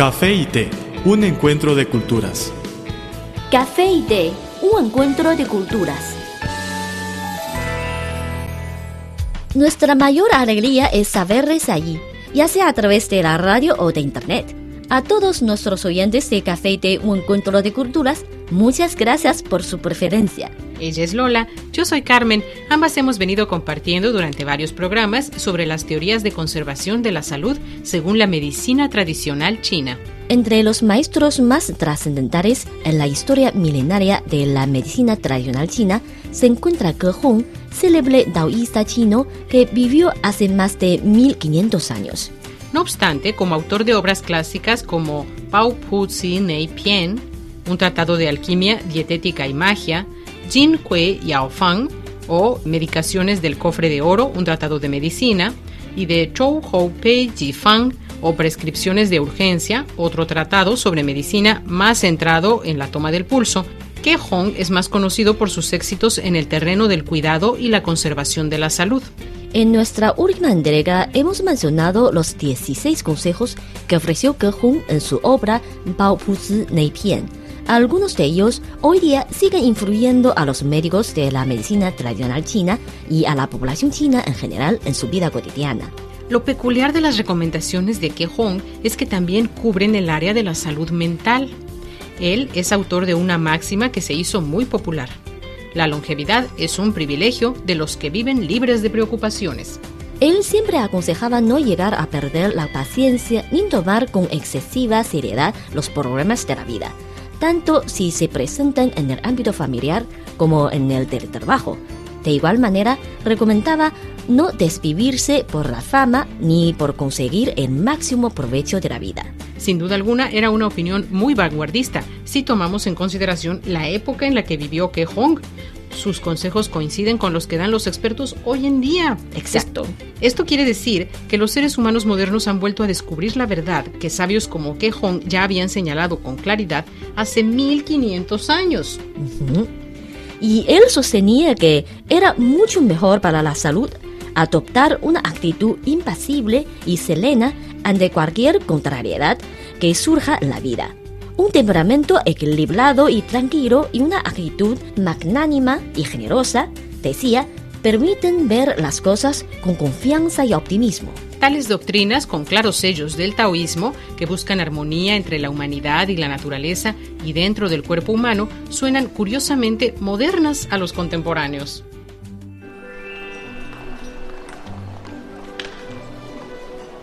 Café y té, un encuentro de culturas. Café y té, un encuentro de culturas. Nuestra mayor alegría es saberles allí, ya sea a través de la radio o de internet. A todos nuestros oyentes de Café y té, un encuentro de culturas, muchas gracias por su preferencia. Ella es Lola, yo soy Carmen. Ambas hemos venido compartiendo durante varios programas sobre las teorías de conservación de la salud según la medicina tradicional china. Entre los maestros más trascendentales en la historia milenaria de la medicina tradicional china se encuentra Ge Hong, célebre taoísta chino que vivió hace más de 1500 años. No obstante, como autor de obras clásicas como Pao Pu Zi Nei Pian, un tratado de alquimia, dietética y magia, Jin Kue Yao Fang, o Medicaciones del Cofre de Oro, un tratado de medicina, y de Chou Hou Pei Ji Fang, o Prescripciones de Urgencia, otro tratado sobre medicina más centrado en la toma del pulso. Que Hong es más conocido por sus éxitos en el terreno del cuidado y la conservación de la salud. En nuestra última entrega hemos mencionado los 16 consejos que ofreció Ge Hong en su obra Bao Pu Nei Pian. Algunos de ellos hoy día siguen influyendo a los médicos de la medicina tradicional china y a la población china en general en su vida cotidiana. Lo peculiar de las recomendaciones de Ke Hong es que también cubren el área de la salud mental. Él es autor de una máxima que se hizo muy popular. La longevidad es un privilegio de los que viven libres de preocupaciones. Él siempre aconsejaba no llegar a perder la paciencia ni tomar con excesiva seriedad los problemas de la vida, tanto si se presentan en el ámbito familiar como en el del trabajo. De igual manera, recomendaba no desvivirse por la fama ni por conseguir el máximo provecho de la vida. Sin duda alguna, era una opinión muy vanguardista si tomamos en consideración la época en la que vivió Ke Hong. Sus consejos coinciden con los que dan los expertos hoy en día. Exacto. Esto quiere decir que los seres humanos modernos han vuelto a descubrir la verdad que sabios como Ke Hong ya habían señalado con claridad hace 1500 años. Y él sostenía que era mucho mejor para la salud adoptar una actitud impasible y serena ante cualquier contrariedad que surja en la vida. Un temperamento equilibrado y tranquilo y una actitud magnánima y generosa, decía, permiten ver las cosas con confianza y optimismo. Tales doctrinas, con claros sellos del taoísmo, que buscan armonía entre la humanidad y la naturaleza y dentro del cuerpo humano, suenan curiosamente modernas a los contemporáneos.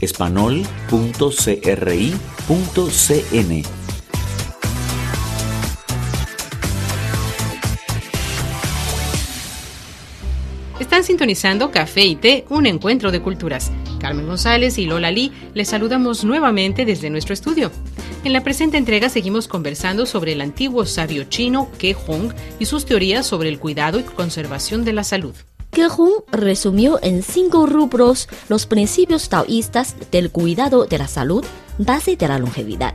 espanol.cri.cn. Están sintonizando Café y Té, un encuentro de culturas. Carmen González y Lola Lee les saludamos nuevamente desde nuestro estudio. En la presente entrega seguimos conversando sobre el antiguo sabio chino Ke Hong y sus teorías sobre el cuidado y conservación de la salud. Ke resumió en cinco rubros los principios taoístas del cuidado de la salud, base de la longevidad.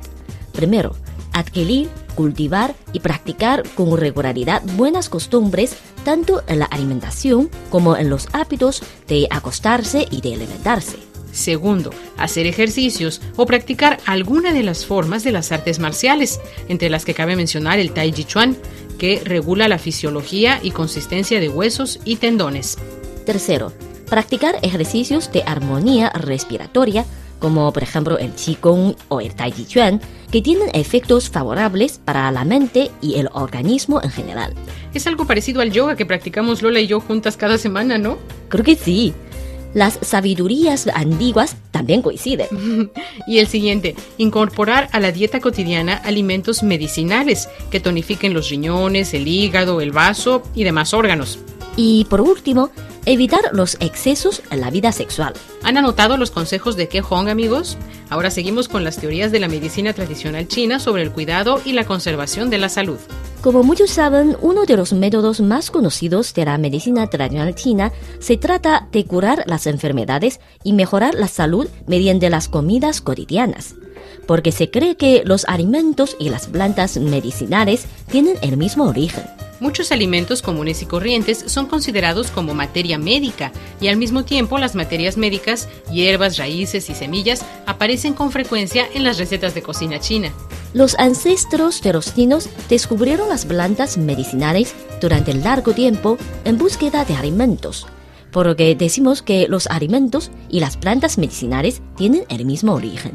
Primero, adquirir, cultivar y practicar con regularidad buenas costumbres tanto en la alimentación como en los hábitos de acostarse y de alimentarse. Segundo, hacer ejercicios o practicar alguna de las formas de las artes marciales, entre las que cabe mencionar el Tai Chi Chuan, que regula la fisiología y consistencia de huesos y tendones. Tercero, practicar ejercicios de armonía respiratoria, como por ejemplo el Qigong o el Tai Chi Chuan, que tienen efectos favorables para la mente y el organismo en general. Es algo parecido al yoga que practicamos Lola y yo juntas cada semana, ¿no? Creo que sí. Las sabidurías antiguas también coinciden. Y el siguiente, incorporar a la dieta cotidiana alimentos medicinales que tonifiquen los riñones, el hígado, el vaso y demás órganos. Y por último, Evitar los excesos en la vida sexual. ¿Han anotado los consejos de Ke Hong, amigos? Ahora seguimos con las teorías de la medicina tradicional china sobre el cuidado y la conservación de la salud. Como muchos saben, uno de los métodos más conocidos de la medicina tradicional china se trata de curar las enfermedades y mejorar la salud mediante las comidas cotidianas, porque se cree que los alimentos y las plantas medicinales tienen el mismo origen. Muchos alimentos comunes y corrientes son considerados como materia médica y al mismo tiempo las materias médicas, hierbas, raíces y semillas aparecen con frecuencia en las recetas de cocina china. Los ancestros de los chinos descubrieron las plantas medicinales durante largo tiempo en búsqueda de alimentos, por lo que decimos que los alimentos y las plantas medicinales tienen el mismo origen.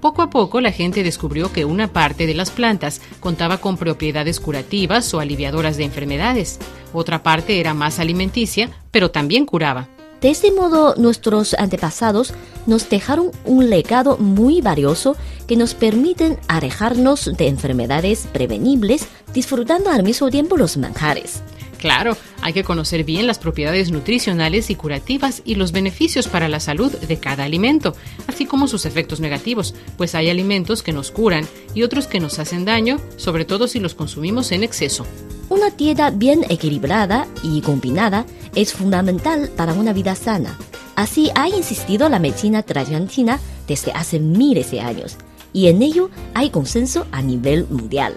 Poco a poco la gente descubrió que una parte de las plantas contaba con propiedades curativas o aliviadoras de enfermedades. Otra parte era más alimenticia, pero también curaba. De este modo, nuestros antepasados nos dejaron un legado muy valioso que nos permiten alejarnos de enfermedades prevenibles, disfrutando al mismo tiempo los manjares. Claro, hay que conocer bien las propiedades nutricionales y curativas y los beneficios para la salud de cada alimento, así como sus efectos negativos, pues hay alimentos que nos curan y otros que nos hacen daño, sobre todo si los consumimos en exceso. Una dieta bien equilibrada y combinada es fundamental para una vida sana. Así ha insistido la medicina tradicional desde hace miles de años, y en ello hay consenso a nivel mundial.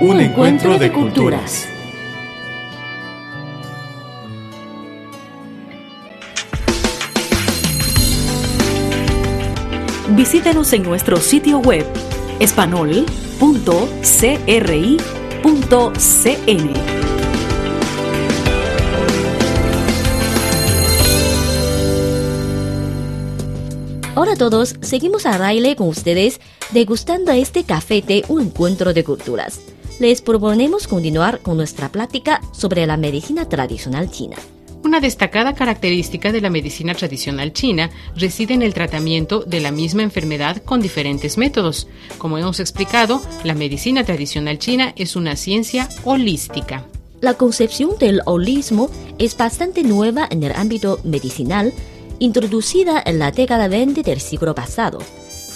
un encuentro de culturas. Visítenos en nuestro sitio web espanol.cri.cn. Hola a todos, seguimos a Riley con ustedes degustando este café de un encuentro de culturas. Les proponemos continuar con nuestra plática sobre la medicina tradicional china. Una destacada característica de la medicina tradicional china reside en el tratamiento de la misma enfermedad con diferentes métodos. Como hemos explicado, la medicina tradicional china es una ciencia holística. La concepción del holismo es bastante nueva en el ámbito medicinal, introducida en la década 20 del siglo pasado.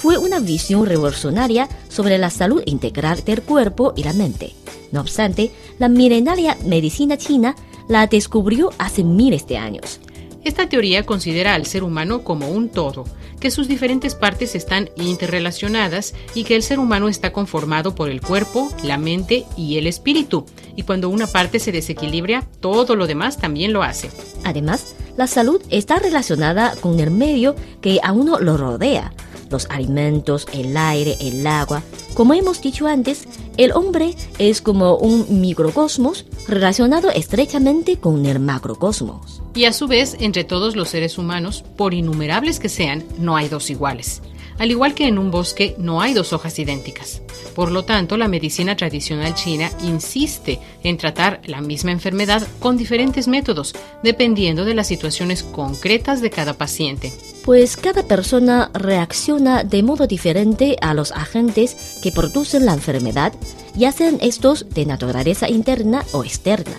Fue una visión revolucionaria sobre la salud integral del cuerpo y la mente. No obstante, la milenaria medicina china la descubrió hace miles de años. Esta teoría considera al ser humano como un todo, que sus diferentes partes están interrelacionadas y que el ser humano está conformado por el cuerpo, la mente y el espíritu, y cuando una parte se desequilibra, todo lo demás también lo hace. Además, la salud está relacionada con el medio que a uno lo rodea, los alimentos, el aire, el agua. Como hemos dicho antes, el hombre es como un microcosmos relacionado estrechamente con el macrocosmos. Y a su vez, entre todos los seres humanos, por innumerables que sean, no hay dos iguales. Al igual que en un bosque no hay dos hojas idénticas. Por lo tanto, la medicina tradicional china insiste en tratar la misma enfermedad con diferentes métodos, dependiendo de las situaciones concretas de cada paciente. Pues cada persona reacciona de modo diferente a los agentes que producen la enfermedad, ya sean estos de naturaleza interna o externa.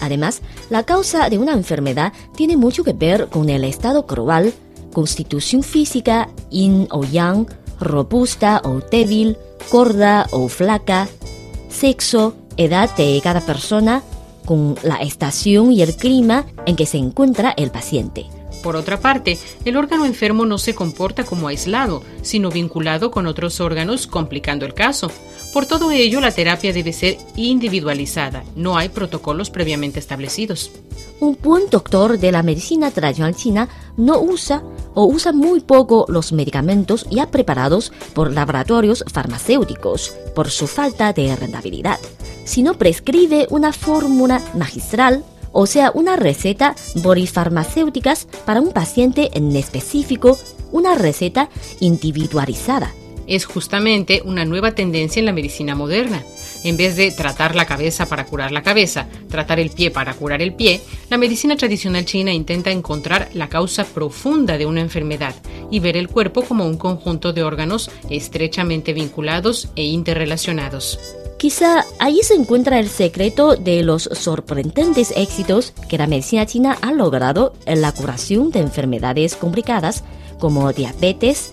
Además, la causa de una enfermedad tiene mucho que ver con el estado global, constitución física, yin o yang, robusta o débil, gorda o flaca, sexo, edad de cada persona, con la estación y el clima en que se encuentra el paciente. Por otra parte, el órgano enfermo no se comporta como aislado, sino vinculado con otros órganos, complicando el caso. Por todo ello, la terapia debe ser individualizada, no hay protocolos previamente establecidos. Un buen doctor de la medicina tradicional china no usa o usa muy poco los medicamentos ya preparados por laboratorios farmacéuticos por su falta de rentabilidad, sino prescribe una fórmula magistral, o sea, una receta borifarmacéuticas para un paciente en específico, una receta individualizada. Es justamente una nueva tendencia en la medicina moderna en vez de tratar la cabeza para curar la cabeza, tratar el pie para curar el pie, la medicina tradicional china intenta encontrar la causa profunda de una enfermedad y ver el cuerpo como un conjunto de órganos estrechamente vinculados e interrelacionados. Quizá ahí se encuentra el secreto de los sorprendentes éxitos que la medicina china ha logrado en la curación de enfermedades complicadas como diabetes,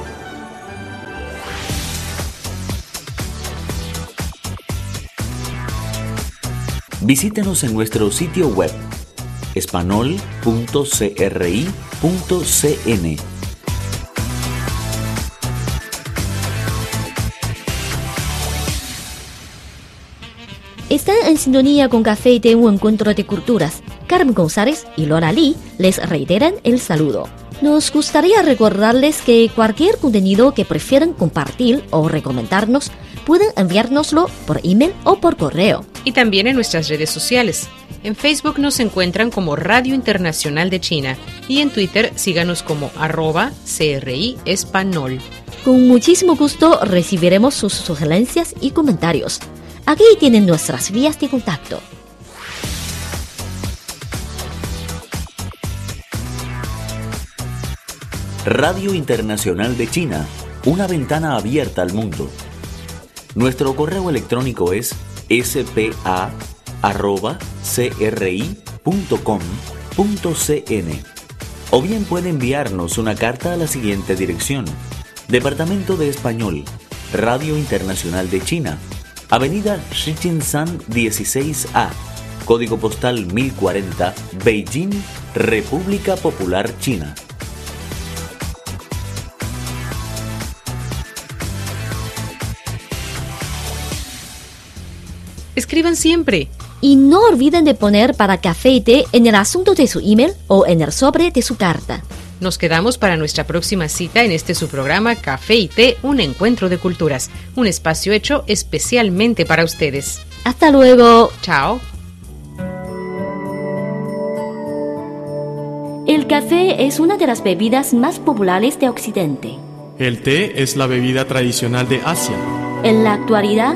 Visítenos en nuestro sitio web espanol.cri.cn. Están en sintonía con Café y un encuentro de culturas. Carmen González y Laura Lee les reiteran el saludo. Nos gustaría recordarles que cualquier contenido que prefieran compartir o recomendarnos pueden enviárnoslo por email o por correo. Y también en nuestras redes sociales. En Facebook nos encuentran como Radio Internacional de China y en Twitter síganos como arroba CRI Espanol. Con muchísimo gusto recibiremos sus sugerencias y comentarios. Aquí tienen nuestras vías de contacto. Radio Internacional de China, una ventana abierta al mundo. Nuestro correo electrónico es spa.cri.com.cn o bien puede enviarnos una carta a la siguiente dirección. Departamento de Español, Radio Internacional de China, Avenida Shichinshan 16A, Código Postal 1040, Beijing, República Popular China. Escriban siempre. Y no olviden de poner para café y té en el asunto de su email o en el sobre de su carta. Nos quedamos para nuestra próxima cita en este su programa Café y Té, un encuentro de culturas, un espacio hecho especialmente para ustedes. Hasta luego. Chao. El café es una de las bebidas más populares de Occidente. El té es la bebida tradicional de Asia. En la actualidad,